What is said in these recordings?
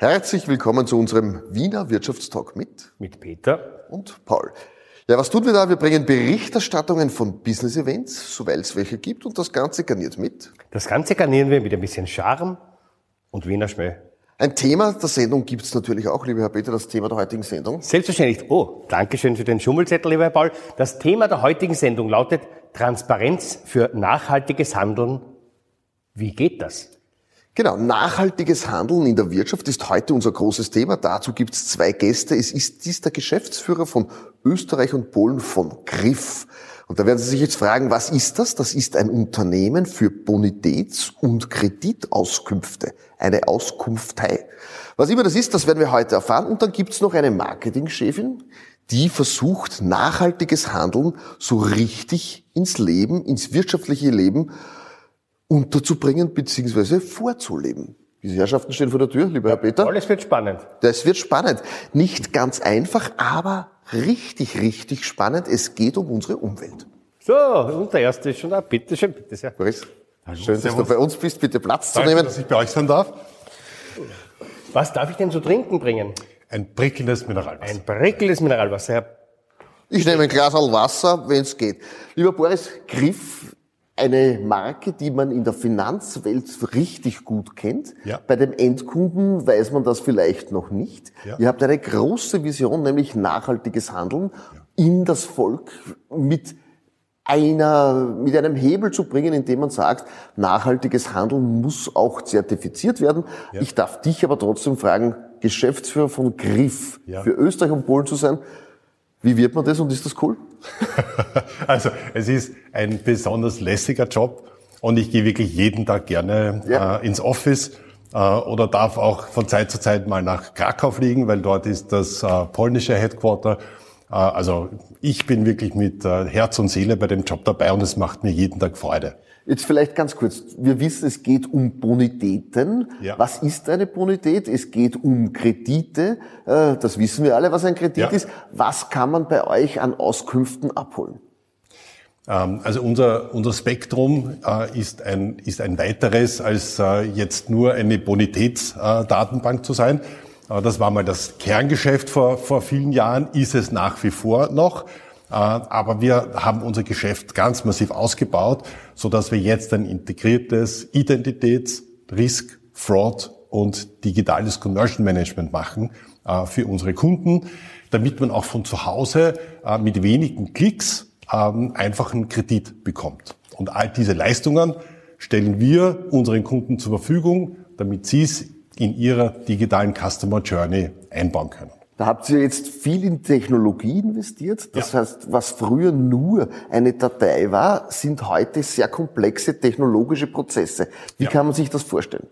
Herzlich willkommen zu unserem Wiener Wirtschaftstalk mit mit Peter und Paul. Ja, was tun wir da? Wir bringen Berichterstattungen von Business Events, soweit es welche gibt, und das Ganze garniert mit. Das Ganze garnieren wir mit ein bisschen Charme und Wiener Schmäh. Ein Thema der Sendung gibt es natürlich auch, lieber Herr Peter, das Thema der heutigen Sendung. Selbstverständlich. Oh, Dankeschön für den Schummelzettel, lieber Herr Paul. Das Thema der heutigen Sendung lautet Transparenz für nachhaltiges Handeln. Wie geht das? Genau, nachhaltiges Handeln in der Wirtschaft ist heute unser großes Thema. Dazu gibt es zwei Gäste. Es ist dies der Geschäftsführer von Österreich und Polen von Griff. Und da werden Sie sich jetzt fragen, was ist das? Das ist ein Unternehmen für Bonitäts- und Kreditauskünfte, eine Auskunftei. Was immer das ist, das werden wir heute erfahren. Und dann gibt es noch eine Marketingchefin, die versucht, nachhaltiges Handeln so richtig ins Leben, ins wirtschaftliche Leben unterzubringen bzw. vorzuleben. Diese Herrschaften stehen vor der Tür, lieber Herr Peter. Alles wird spannend. Das wird spannend. Nicht ganz einfach, aber richtig, richtig spannend. Es geht um unsere Umwelt. So, und der erste ist schon da. Bitte schön, bitte sehr. Boris, schön, dass du bei uns bist. Bitte Platz Danke, zu nehmen. dass ich bei euch sein darf. Was darf ich denn zu trinken bringen? Ein prickelndes Mineralwasser. Ein prickelndes Mineralwasser. Herr Ich nehme ein Glas Wasser, wenn es geht. Lieber Boris, Griff eine Marke, die man in der Finanzwelt richtig gut kennt. Ja. Bei dem Endkunden weiß man das vielleicht noch nicht. Ja. Ihr habt eine große Vision, nämlich nachhaltiges Handeln in das Volk mit einer, mit einem Hebel zu bringen, indem man sagt, nachhaltiges Handeln muss auch zertifiziert werden. Ja. Ich darf dich aber trotzdem fragen, Geschäftsführer von Griff Ja. für Österreich und Polen zu sein. Wie wird man das und ist das cool? Also es ist ein besonders lässiger Job und ich gehe wirklich jeden Tag gerne Ja. äh, ins Office äh, oder darf auch von Zeit zu Zeit mal nach Krakau fliegen, weil dort ist das äh, polnische Headquarter. Äh, also ich bin wirklich mit äh, Herz und Seele bei dem Job dabei und es macht mir jeden Tag Freude. Jetzt vielleicht ganz kurz. Wir wissen, es geht um Bonitäten. Ja. Was ist eine Bonität? Es geht um Kredite. Äh, Das wissen wir alle, was ein Kredit Ja. ist. Was kann man bei euch an Auskünften abholen? Ähm, Also unser, unser Spektrum äh, ist, ein, ist ein weiteres, als äh, jetzt nur eine Bonitätsdatenbank zu sein. Das war mal das Kerngeschäft vor, vor vielen Jahren, ist es nach wie vor noch. Äh, Aber wir haben unser Geschäft ganz massiv ausgebaut, so dass wir jetzt ein integriertes Identitäts-, Risk-, Fraud- und digitales Conversion Management machen äh, für unsere Kunden, damit man auch von zu Hause äh, mit wenigen Klicks ähm, einfach einen Kredit bekommt. Und all diese Leistungen stellen wir unseren Kunden zur Verfügung, damit sie es in ihrer digitalen Customer Journey einbauen können. Da habt ihr jetzt viel in Technologie investiert. Das heißt, was früher nur eine Datei war, sind heute sehr komplexe technologische Prozesse. Wie Ja. kann man sich das vorstellen?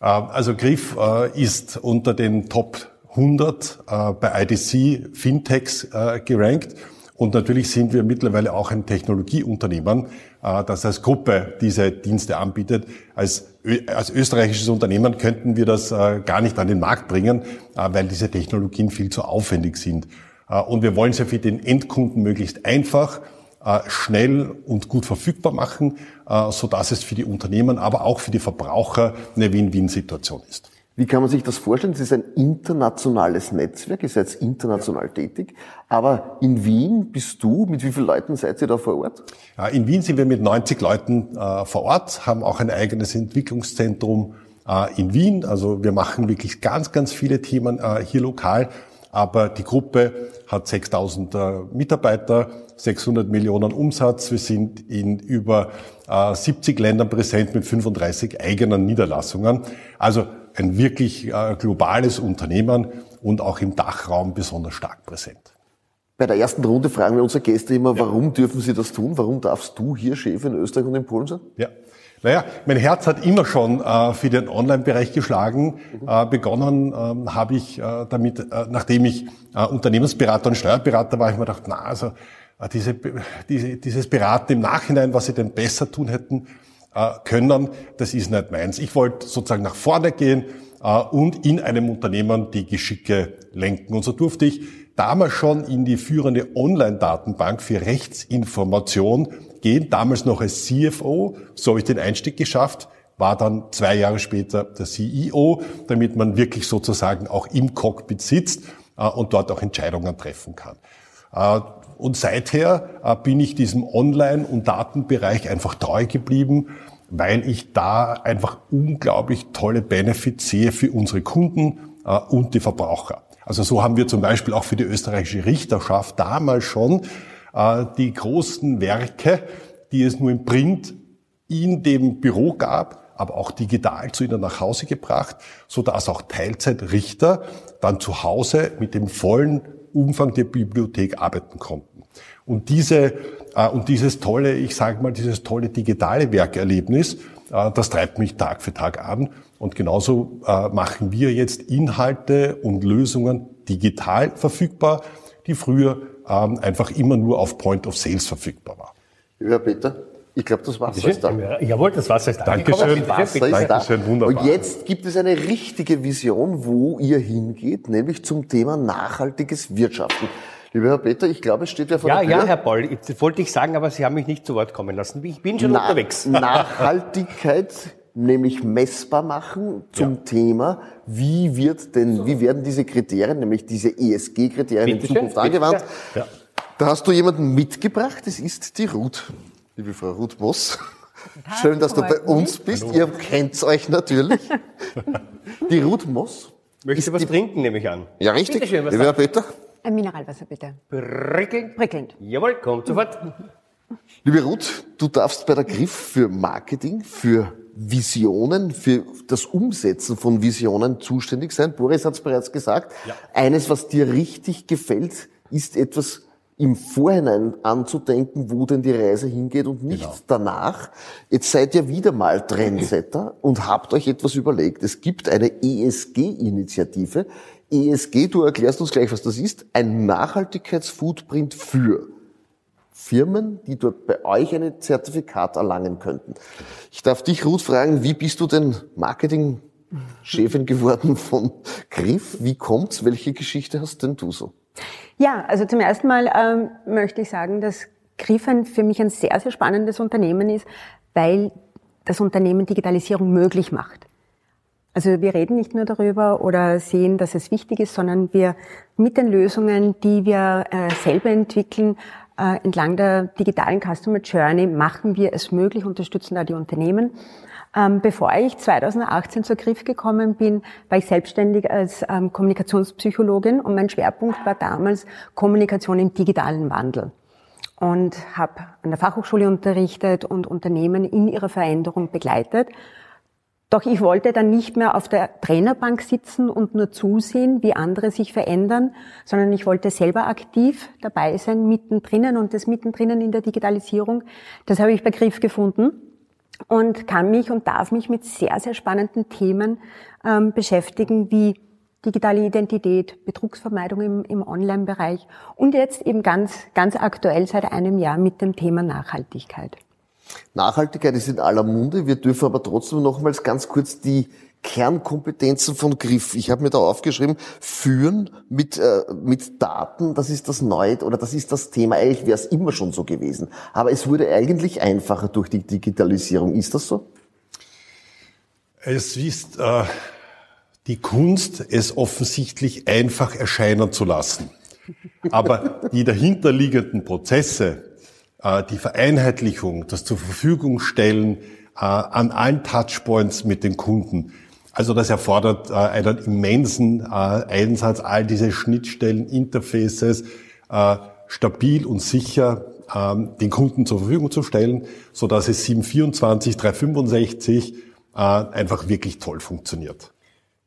Äh, Also Griff äh, ist unter den Top 100 äh, bei IDC Fintechs gerankt. Und natürlich sind wir mittlerweile auch ein Technologieunternehmen, das als Gruppe diese Dienste anbietet. Als, als österreichisches Unternehmen könnten wir das äh, gar nicht an den Markt bringen, äh, weil diese Technologien viel zu aufwendig sind. Äh, Und wir wollen sie für den Endkunden möglichst einfach, äh, schnell und gut verfügbar machen, äh, so dass es für die Unternehmen, aber auch für die Verbraucher eine Win-Win-Situation ist. Wie kann man sich das vorstellen? Es ist ein internationales Netzwerk, ihr seid international tätig. Aber in Wien bist du, mit wie vielen Leuten seid ihr da vor Ort? In Wien sind wir mit 90 Leuten äh, vor Ort, haben auch ein eigenes Entwicklungszentrum äh, in Wien. Also wir machen wirklich ganz, ganz viele Themen äh, hier lokal. Aber die Gruppe hat 6000 äh, Mitarbeiter, 600 Millionen Umsatz. Wir sind in über äh, 70 Ländern präsent mit 35 eigenen Niederlassungen. Also ein wirklich äh, globales Unternehmen und auch im Dachraum besonders stark präsent. Bei der ersten Runde fragen wir unsere Gäste immer, warum dürfen sie das tun? Warum darfst du hier Chef in Österreich und in Polen sein? Ja. Naja, mein Herz hat immer schon äh, für den Online-Bereich geschlagen. Äh, begonnen ähm, habe ich äh, damit, äh, nachdem ich äh, Unternehmensberater und Steuerberater war, ich mir gedacht, na, also diese, diese, dieses Beraten im Nachhinein, was sie denn besser tun hätten äh, können, das ist nicht meins. Ich wollte sozusagen nach vorne gehen äh, und in einem Unternehmen die Geschicke lenken. Und so durfte ich damals schon in die führende Online-Datenbank für Rechtsinformation gehen, damals noch als CFO, so habe ich den Einstieg geschafft, war dann zwei Jahre später der CEO, damit man wirklich sozusagen auch im Cockpit sitzt äh, und dort auch Entscheidungen treffen kann. Äh, und seither äh, bin ich diesem Online- und Datenbereich einfach treu geblieben, weil ich da einfach unglaublich tolle Benefits sehe für unsere Kunden und die Verbraucher. Also so haben wir zum Beispiel auch für die österreichische Richterschaft damals schon die großen Werke, die es nur im Print in dem Büro gab, aber auch digital zu ihnen nach Hause gebracht, so dass auch Teilzeitrichter dann zu Hause mit dem vollen Umfang der Bibliothek arbeiten konnten. Und diese äh, und dieses tolle, ich sage mal, dieses tolle digitale Werkerlebnis, äh, das treibt mich Tag für Tag an. Und genauso äh, machen wir jetzt Inhalte und Lösungen digital verfügbar, die früher ähm, einfach immer nur auf Point of Sales verfügbar waren. Ja, Peter. Ich glaube, das Wasser ist da. Jawohl, das Wasser ist da. Dankeschön. Das Wasser ist Dankeschön, da. wunderbar. Und jetzt gibt es eine richtige Vision, wo ihr hingeht, nämlich zum Thema nachhaltiges Wirtschaften. Lieber Herr Peter, ich glaube, es steht ja vor Ja, der Tür. ja, Herr Paul, das wollte ich sagen, aber Sie haben mich nicht zu Wort kommen lassen. Ich bin schon Na- unterwegs. Nachhaltigkeit nämlich messbar machen zum Thema, wie wird denn, wie werden diese Kriterien, nämlich diese ESG-Kriterien in schön, Zukunft bitte angewandt? schön. Ja. Da hast du jemanden mitgebracht, das ist die Ruth. Liebe Frau Ruth Moss. Schön, dass du bei mich. uns bist. Ihr kennt euch natürlich. Die Ruth Moss. Möchtest du was trinken, nehme ich an. Ja, richtig. Bitte schön, was Lieber Herr Peter. Ein Mineralwasser bitte. Prickelnd. Prickelnd. Jawohl, kommt sofort. Liebe Ruth, du darfst bei der Griff für Marketing, für Visionen, für das Umsetzen von Visionen zuständig sein. Boris hat es bereits gesagt. Eines, was dir richtig gefällt, ist etwas im Vorhinein anzudenken, wo denn die Reise hingeht und nicht danach. Jetzt seid ihr wieder mal Trendsetter und habt euch etwas überlegt. Es gibt eine ESG-Initiative. ESG, du erklärst uns gleich, was das ist. Ein Nachhaltigkeitsfootprint für Firmen, die dort bei euch ein Zertifikat erlangen könnten. Ich darf dich, Ruth, fragen, wie bist du denn Marketingchefin geworden von Griff? Wie kommt's? Welche Geschichte hast denn du so? Ja, also zum ersten Mal ähm, möchte ich sagen, dass Griffin für mich ein sehr, sehr spannendes Unternehmen ist, weil das Unternehmen Digitalisierung möglich macht. Also wir reden nicht nur darüber oder sehen, dass es wichtig ist, sondern wir mit den Lösungen, die wir äh, selber entwickeln, äh, entlang der digitalen Customer Journey, machen wir es möglich, unterstützen da die Unternehmen. Ähm, bevor ich 2018 zur Griff gekommen bin, war ich selbstständig als ähm, Kommunikationspsychologin und mein Schwerpunkt war damals Kommunikation im digitalen Wandel und habe an der Fachhochschule unterrichtet und Unternehmen in ihrer Veränderung begleitet. Doch ich wollte dann nicht mehr auf der Trainerbank sitzen und nur zusehen, wie andere sich verändern, sondern ich wollte selber aktiv dabei sein, mittendrin und das mittendrin in der Digitalisierung. Das habe ich bei Griff gefunden und kann mich und darf mich mit sehr, sehr spannenden Themen ähm, beschäftigen, wie digitale Identität, Betrugsvermeidung im, im Online-Bereich und jetzt eben ganz, ganz aktuell seit einem Jahr mit dem Thema Nachhaltigkeit. Nachhaltigkeit ist in aller Munde. Wir dürfen aber trotzdem nochmals ganz kurz die Kernkompetenzen von Griff. Ich habe mir da aufgeschrieben, führen mit, äh, mit Daten, das ist das Neue oder das ist das Thema. Eigentlich wäre es immer schon so gewesen. Aber es wurde eigentlich einfacher durch die Digitalisierung. Ist das so? Es ist äh, die Kunst, es offensichtlich einfach erscheinen zu lassen. Aber die dahinterliegenden Prozesse, die Vereinheitlichung, das zur Verfügung stellen äh, an allen Touchpoints mit den Kunden, also das erfordert äh, einen immensen äh, Einsatz, all diese Schnittstellen, Interfaces äh, stabil und sicher ähm, den Kunden zur Verfügung zu stellen, so dass es 724, 365 äh, einfach wirklich toll funktioniert.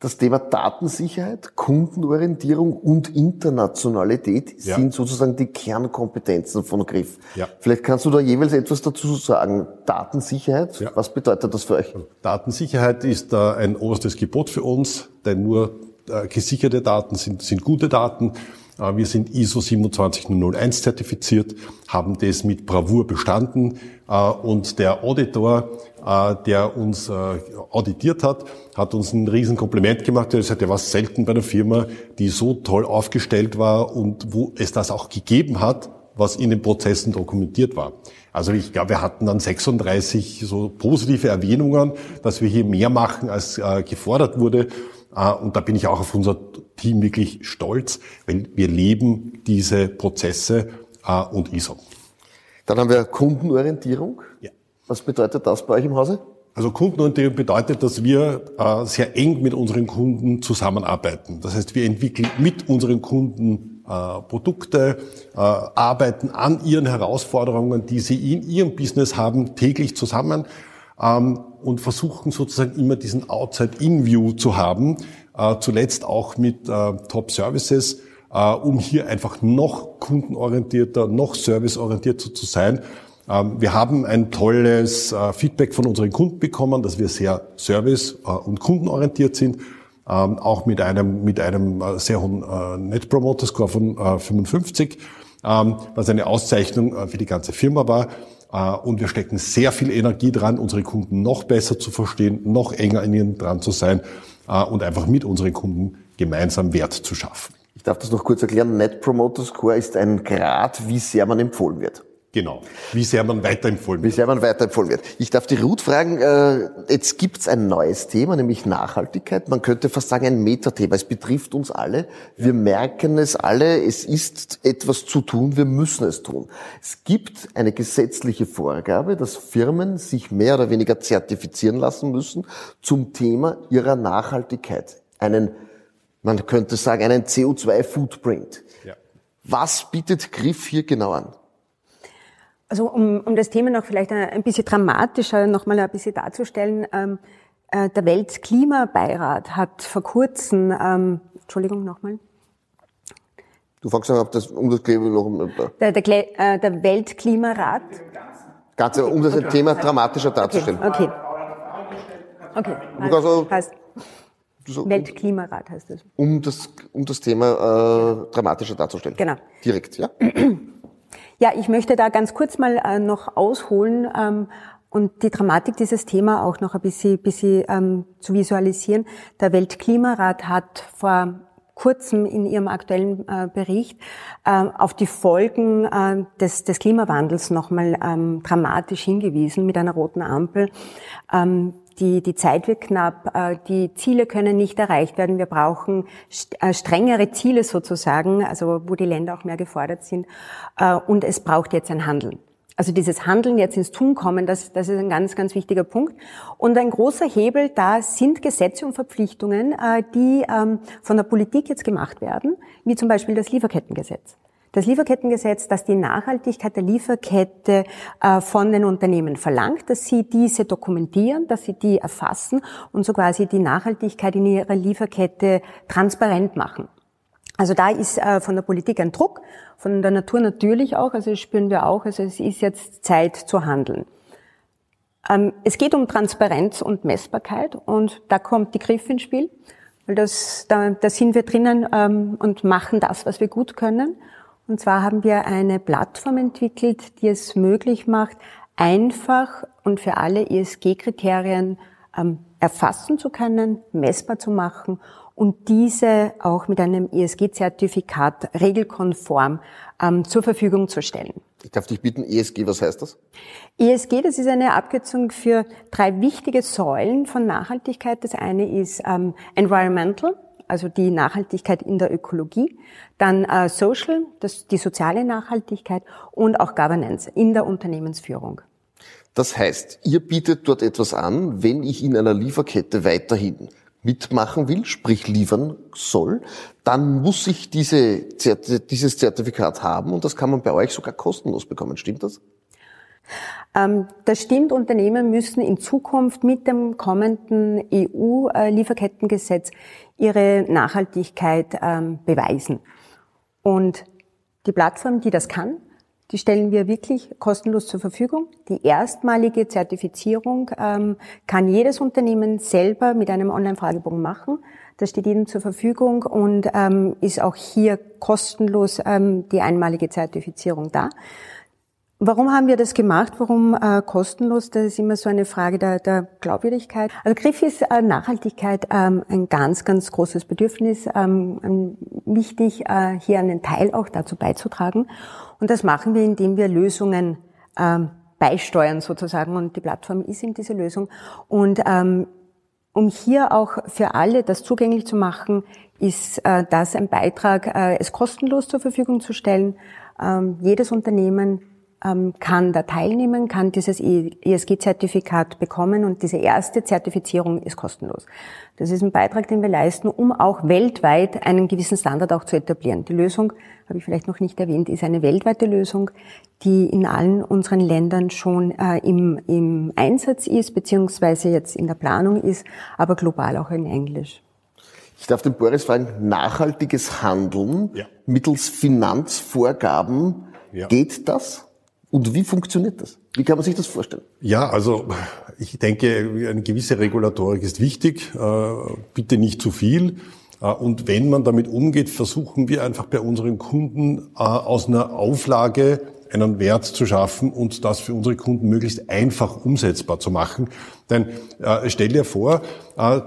Das Thema Datensicherheit, Kundenorientierung und Internationalität Ja. sind sozusagen die Kernkompetenzen von Griff. Ja. Vielleicht kannst du da jeweils etwas dazu sagen. Datensicherheit, Ja. was bedeutet das für euch? Datensicherheit ist ein oberstes Gebot für uns, denn nur äh, gesicherte Daten sind, sind gute Daten. Äh, wir sind ISO 27001 zertifiziert, haben das mit Bravour bestanden äh, und der Auditor, äh, der uns auditiert hat, hat uns ein riesen Kompliment gemacht. Er hat gesagt, er war selten bei einer Firma, die so toll aufgestellt war und wo es das auch gegeben hat, was in den Prozessen dokumentiert war. Also ich glaube, wir hatten dann 36 so positive Erwähnungen, dass wir hier mehr machen, als gefordert wurde. Äh, und da bin ich auch auf unser Team wirklich stolz, weil wir leben diese Prozesse äh, und ISO. Dann haben wir Kundenorientierung. Ja. Was bedeutet das bei euch im Hause? Also Kundenorientierung bedeutet, dass wir äh, sehr eng mit unseren Kunden zusammenarbeiten. Das heißt, wir entwickeln mit unseren Kunden äh, Produkte, äh, arbeiten an ihren Herausforderungen, die sie in ihrem Business haben, täglich zusammen ähm, und versuchen sozusagen immer diesen Outside-In-View zu haben, äh, zuletzt auch mit äh, Top-Services, äh, um hier einfach noch kundenorientierter, noch serviceorientierter zu sein ähm, wir haben ein tolles Feedback von unseren Kunden bekommen, dass wir sehr service- und kundenorientiert sind, ähm, auch mit einem, mit einem sehr hohen Net Promoter Score von 55, ähm, was eine Auszeichnung für die ganze Firma war. Und wir stecken sehr viel Energie dran, unsere Kunden noch besser zu verstehen, noch enger in ihnen dran zu sein und einfach mit unseren Kunden gemeinsam Wert zu schaffen. Ich darf das noch kurz erklären. Net Promoter Score ist ein Grad, wie sehr man empfohlen wird. Genau. Wie sehr man weiterempfohlen wird. Wie sehr man weiterempfohlen wird. Ich darf die Ruth fragen, äh, jetzt gibt's ein neues Thema, nämlich Nachhaltigkeit. Man könnte fast sagen ein Metathema. Es betrifft uns alle. Wir merken es alle. Es ist etwas zu tun. Wir müssen es tun. Es gibt eine gesetzliche Vorgabe, dass Firmen sich mehr oder weniger zertifizieren lassen müssen zum Thema ihrer Nachhaltigkeit. Einen, man könnte sagen, einen CO2-Footprint. Ja. Was bietet Griff hier genau an? Also um, um das Thema noch vielleicht ein bisschen dramatischer noch mal ein bisschen darzustellen, ähm, äh, der Weltklimabeirat hat vor kurzem, ähm, Entschuldigung nochmal. Du fragst noch, ob das um das Klima noch... Der, der, äh, der Weltklimarat. Ganze, um das okay. Thema dramatischer darzustellen. Okay. Okay. okay. Also, heißt, so, Weltklimarat heißt das. Um das, um das Thema äh, dramatischer darzustellen. Genau. Direkt, ja? Ja, ich möchte da ganz kurz mal äh, noch ausholen ähm, und die Dramatik dieses Thema auch noch ein bisschen, bisschen ähm, zu visualisieren. Der Weltklimarat hat vor kurzem in Ihrem aktuellen äh, Bericht äh, auf die Folgen äh, des, des Klimawandels nochmal ähm, dramatisch hingewiesen mit einer roten Ampel. Ähm, die, die Zeit wird knapp, äh, die Ziele können nicht erreicht werden. Wir brauchen äh, strengere Ziele sozusagen, also wo die Länder auch mehr gefordert sind. Äh, und es braucht jetzt ein Handeln. Also dieses Handeln jetzt ins Tun kommen, das, das ist ein ganz, ganz wichtiger Punkt. Und ein großer Hebel da sind Gesetze und Verpflichtungen, die ähm, von der Politik jetzt gemacht werden, wie zum Beispiel das Lieferkettengesetz. Das Lieferkettengesetz, das die Nachhaltigkeit der Lieferkette äh, von den Unternehmen verlangt, dass sie diese dokumentieren, dass sie die erfassen und so quasi die Nachhaltigkeit in ihrer Lieferkette transparent machen. Also da ist äh, von der Politik ein Druck, von der Natur natürlich auch, also das spüren wir auch, also es ist jetzt Zeit zu handeln. Ähm, es geht um Transparenz und Messbarkeit und da kommt die Griff ins Spiel, weil das, da, da sind wir drinnen ähm, und machen das, was wir gut können. Und zwar haben wir eine Plattform entwickelt, die es möglich macht, einfach und für alle ESG-Kriterien ähm, erfassen zu können, messbar zu machen und diese auch mit einem ESG-Zertifikat regelkonform ähm, zur Verfügung zu stellen. Ich darf dich bitten, ESG, was heißt das? ESG, das ist eine Abkürzung für drei wichtige Säulen von Nachhaltigkeit. Das eine ist ähm, Environmental, also die Nachhaltigkeit in der Ökologie, dann äh, Social, das, die soziale Nachhaltigkeit und auch Governance in der Unternehmensführung. Das heißt, ihr bietet dort etwas an, wenn ich in einer Lieferkette weiterhin mitmachen will, sprich liefern soll, dann muss ich diese, dieses Zertifikat haben und das kann man bei euch sogar kostenlos bekommen. Stimmt das? Ähm, das stimmt, Unternehmen müssen in Zukunft mit dem kommenden EU-Lieferkettengesetz ihre Nachhaltigkeit ähm, beweisen. Und die Plattform, die das kann, die stellen wir wirklich kostenlos zur Verfügung. Die erstmalige Zertifizierung ähm, kann jedes Unternehmen selber mit einem Online-Fragebogen machen. Das steht Ihnen zur Verfügung und ist auch hier kostenlos die einmalige Zertifizierung da. Warum haben wir das gemacht? Warum äh, kostenlos? Das ist immer so eine Frage der, der Glaubwürdigkeit. Also Griff ist äh, Nachhaltigkeit ähm, ein ganz, ganz großes Bedürfnis, ähm, wichtig, äh, hier einen Teil auch dazu beizutragen. Und das machen wir, indem wir Lösungen ähm, beisteuern sozusagen. Und die Plattform ist eben diese Lösung. Und ähm, um hier auch für alle das zugänglich zu machen, ist äh, das ein Beitrag, äh, es kostenlos zur Verfügung zu stellen. Ähm, jedes Unternehmen kann da teilnehmen, kann dieses ESG-Zertifikat bekommen und diese erste Zertifizierung ist kostenlos. Das ist ein Beitrag, den wir leisten, um auch weltweit einen gewissen Standard auch zu etablieren. Die Lösung, habe ich vielleicht noch nicht erwähnt, ist eine weltweite Lösung, die in allen unseren Ländern schon äh, im, im Einsatz ist, beziehungsweise jetzt in der Planung ist, aber global auch in Englisch. Ich darf den Boris fragen, nachhaltiges Handeln ja. mittels Finanzvorgaben, ja. geht das? Und wie funktioniert das? Wie kann man sich das vorstellen? Ja, also ich denke, eine gewisse Regulatorik ist wichtig, äh, bitte nicht zu viel. Äh, und wenn man damit umgeht, versuchen wir einfach bei unseren Kunden äh, aus einer Auflage einen Wert zu schaffen und das für unsere Kunden möglichst einfach umsetzbar zu machen. Denn stell dir vor,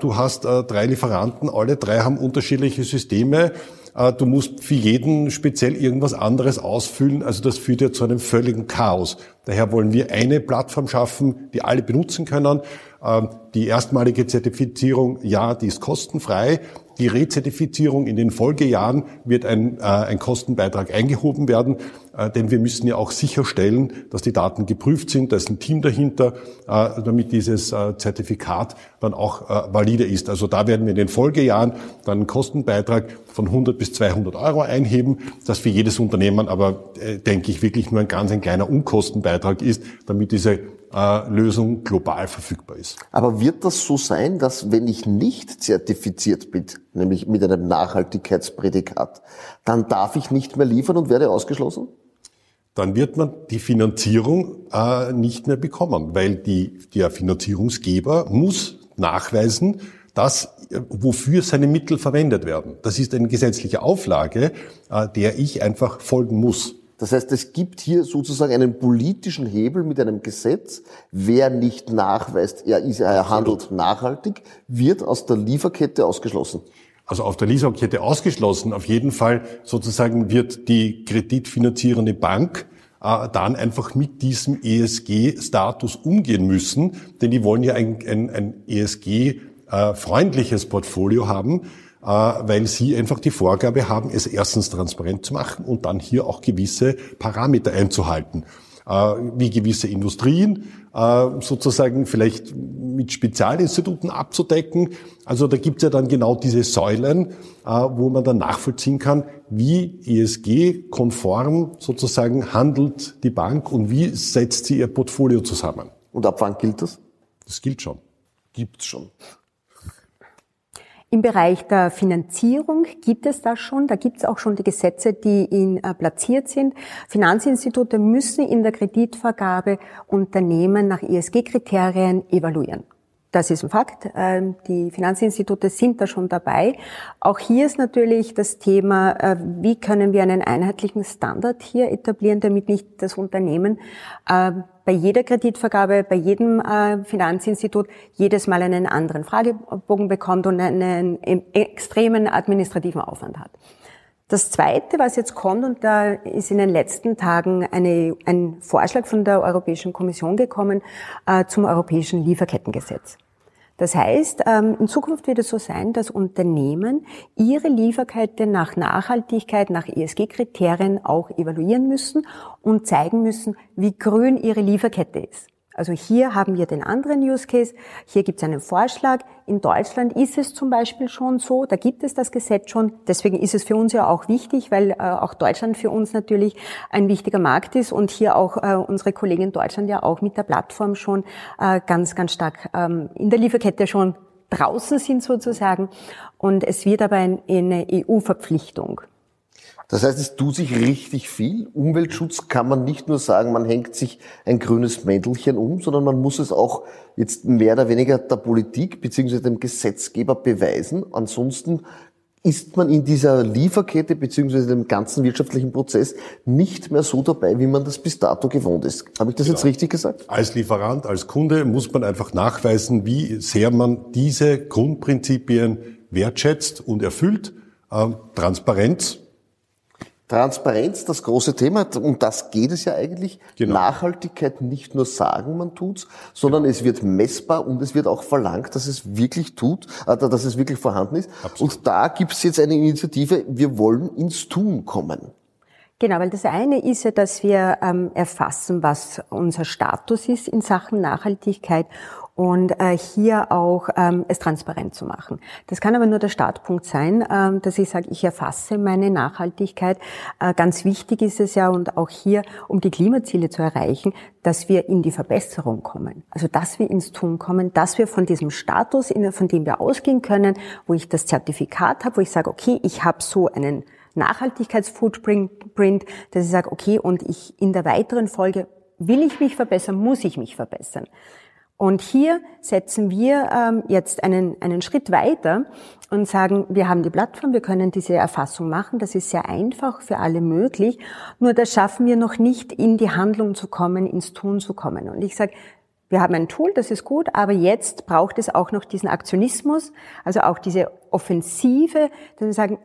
du hast drei Lieferanten, alle drei haben unterschiedliche Systeme du musst für jeden speziell irgendwas anderes ausfüllen. Also das führt ja zu einem völligen Chaos. Daher wollen wir eine Plattform schaffen, die alle benutzen können. Ähm, die erstmalige Zertifizierung, ja, die ist kostenfrei. Die Rezertifizierung in den Folgejahren wird ein, äh, ein Kostenbeitrag eingehoben werden, äh, denn wir müssen ja auch sicherstellen, dass die Daten geprüft sind, da ist ein Team dahinter, äh, damit dieses äh, Zertifikat dann auch äh, valide ist. Also da werden wir in den Folgejahren dann einen Kostenbeitrag von 100 bis 200 Euro einheben, das für jedes Unternehmen aber, äh, denke ich, wirklich nur ein ganz ein kleiner Unkostenbeitrag ist, damit diese Lösung global verfügbar ist. Aber wird das so sein, dass wenn ich nicht zertifiziert bin, nämlich mit einem Nachhaltigkeitsprädikat, dann darf ich nicht mehr liefern und werde ausgeschlossen? Dann wird man die Finanzierung äh, nicht mehr bekommen, weil die, der Finanzierungsgeber muss nachweisen, dass äh, wofür seine Mittel verwendet werden. Das ist eine gesetzliche Auflage, äh, der ich einfach folgen muss. Das heißt, es gibt hier sozusagen einen politischen Hebel mit einem Gesetz. Wer nicht nachweist, er, ist, er handelt nachhaltig, wird aus der Lieferkette ausgeschlossen. Also auf der Lieferkette ausgeschlossen. Auf jeden Fall sozusagen wird die kreditfinanzierende Bank äh, dann einfach mit diesem ESG-Status umgehen müssen, denn die wollen ja ein, ein, ein ESG-freundliches Portfolio haben. Äh, weil sie einfach die Vorgabe haben, es erstens transparent zu machen und dann hier auch gewisse Parameter einzuhalten äh, wie gewisse Industrien äh, sozusagen vielleicht mit Spezialinstituten abzudecken. Also da gibt's ja dann genau diese Säulen, wo man dann nachvollziehen kann, wie ESG-konform sozusagen handelt die Bank und wie setzt sie ihr Portfolio zusammen. Und ab wann gilt das? Das gilt schon. Gibt's schon. Im Bereich der Finanzierung gibt es das schon. Da gibt es auch schon die Gesetze, die in, äh, platziert sind. Finanzinstitute müssen in der Kreditvergabe Unternehmen nach ESG-Kriterien evaluieren. Das ist ein Fakt. Ähm, die Finanzinstitute sind da schon dabei. Auch hier ist natürlich das Thema, äh, wie können wir einen einheitlichen Standard hier etablieren, damit nicht das Unternehmen äh, bei jeder Kreditvergabe, bei jedem äh, Finanzinstitut jedes Mal einen anderen Fragebogen bekommt und einen extremen administrativen Aufwand hat. Das Zweite, was jetzt kommt, und da ist in den letzten Tagen eine, ein Vorschlag von der Europäischen Kommission gekommen äh, zum Europäischen Lieferkettengesetz. Das heißt, ähm, in Zukunft wird es so sein, dass Unternehmen ihre Lieferkette nach Nachhaltigkeit, nach ESG-Kriterien auch evaluieren müssen und zeigen müssen, wie grün ihre Lieferkette ist. Also hier haben wir den anderen Use Case. Hier gibt es einen Vorschlag. In Deutschland ist es zum Beispiel schon so, da gibt es das Gesetz schon. Deswegen ist es für uns ja auch wichtig, weil äh, auch Deutschland für uns natürlich ein wichtiger Markt ist und hier auch äh, unsere Kollegen in Deutschland ja auch mit der Plattform schon äh, ganz, ganz stark ähm, in der Lieferkette schon draußen sind sozusagen. Und es wird aber ein, eine EU-Verpflichtung. Das heißt, es tut sich richtig viel. Umweltschutz kann man nicht nur sagen, man hängt sich ein grünes Mäntelchen um, sondern man muss es auch jetzt mehr oder weniger der Politik bzw. dem Gesetzgeber beweisen. Ansonsten ist man in dieser Lieferkette beziehungsweise dem ganzen wirtschaftlichen Prozess nicht mehr so dabei, wie man das bis dato gewohnt ist. Habe ich das genau. jetzt richtig gesagt? Als Lieferant, als Kunde muss man einfach nachweisen, wie sehr man diese Grundprinzipien wertschätzt und erfüllt. Ähm, Transparenz Transparenz, das große Thema, um das geht es ja eigentlich. Genau. Nachhaltigkeit nicht nur sagen, man tut's, sondern genau. es wird messbar und es wird auch verlangt, dass es wirklich tut, äh, dass es wirklich vorhanden ist. Absolut. Und da gibt es jetzt eine Initiative, wir wollen ins Tun kommen. Genau, weil das eine ist ja, dass wir ähm, erfassen, was unser Status ist in Sachen Nachhaltigkeit und äh, hier auch ähm, es transparent zu machen. Das kann aber nur der Startpunkt sein, ähm, dass ich sage, ich erfasse meine Nachhaltigkeit. Äh, ganz wichtig ist es ja und auch hier, um die Klimaziele zu erreichen, dass wir in die Verbesserung kommen. Also dass wir ins Tun kommen, dass wir von diesem Status, von dem wir ausgehen können, wo ich das Zertifikat habe, wo ich sage, okay, ich habe so einen Nachhaltigkeitsfootprint, dass ich sage, okay, und ich in der weiteren Folge will ich mich verbessern, muss ich mich verbessern. Und hier setzen wir ähm, jetzt einen, einen Schritt weiter und sagen, wir haben die Plattform, wir können diese Erfassung machen, das ist sehr einfach für alle möglich, nur das schaffen wir noch nicht, in die Handlung zu kommen, ins Tun zu kommen. Und ich sage, wir haben ein Tool, das ist gut, aber jetzt braucht es auch noch diesen Aktionismus, also auch diese Offensive, dass wir sagen,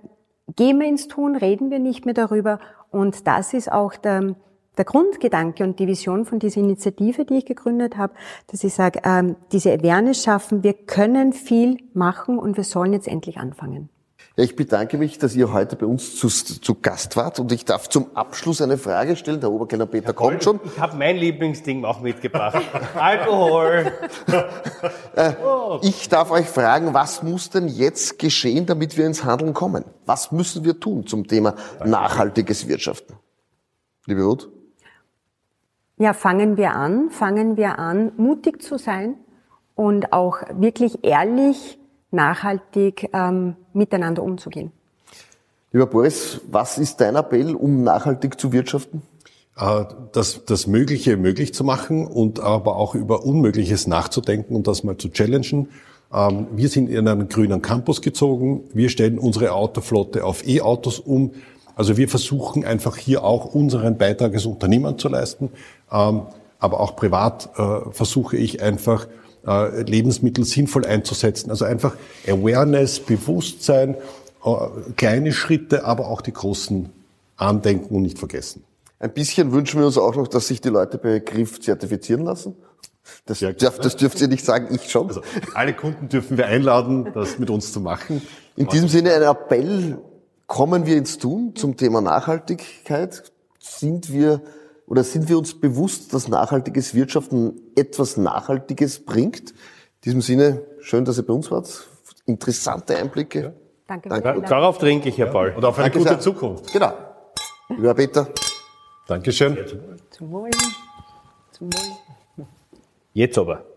gehen wir ins Tun, reden wir nicht mehr darüber. Und das ist auch der, der Grundgedanke und die Vision von dieser Initiative, die ich gegründet habe, dass ich sage, ähm, diese Awareness schaffen, wir können viel machen und wir sollen jetzt endlich anfangen. Ja, ich bedanke mich, dass ihr heute bei uns zu, zu Gast wart und ich darf zum Abschluss eine Frage stellen. Der Oberkellner Peter Herr kommt schon. Ich habe mein Lieblingsding auch mitgebracht. Alkohol. äh, ich darf euch fragen, was muss denn jetzt geschehen, damit wir ins Handeln kommen? Was müssen wir tun zum Thema nachhaltiges Wirtschaften? Liebe Ruth? Ja, fangen wir an, fangen wir an, mutig zu sein und auch wirklich ehrlich, nachhaltig ähm, miteinander umzugehen. Lieber Boris, was ist dein Appell, um nachhaltig zu wirtschaften? Äh, das, das Mögliche möglich zu machen und aber auch über Unmögliches nachzudenken und das mal zu challengen. Ähm, wir sind in einen grünen Campus gezogen. Wir stellen unsere Autoflotte auf E-Autos um. Also wir versuchen einfach hier auch unseren Beitrag als Unternehmen zu leisten. Ähm, aber auch privat äh, versuche ich einfach, äh, Lebensmittel sinnvoll einzusetzen. Also einfach Awareness, Bewusstsein, äh, kleine Schritte, aber auch die großen andenken und nicht vergessen. Ein bisschen wünschen wir uns auch noch, dass sich die Leute bei Griff zertifizieren lassen. Das, dürf, das dürft ihr nicht sagen, ich schon. Also alle Kunden dürfen wir einladen, das mit uns zu machen. In diesem Sinne ein Appell Kommen wir ins Tun zum Thema Nachhaltigkeit? Sind wir oder sind wir uns bewusst, dass nachhaltiges Wirtschaften etwas Nachhaltiges bringt? In diesem Sinne, schön, dass ihr bei uns wart. Interessante Einblicke. Ja. Danke. Danke. Darauf trinke ich, Herr Paul. Und auf eine Danke gute sehr. Zukunft. Genau. Lieber Peter. Dankeschön. Zum Wohl. Zum Wohl. Jetzt aber.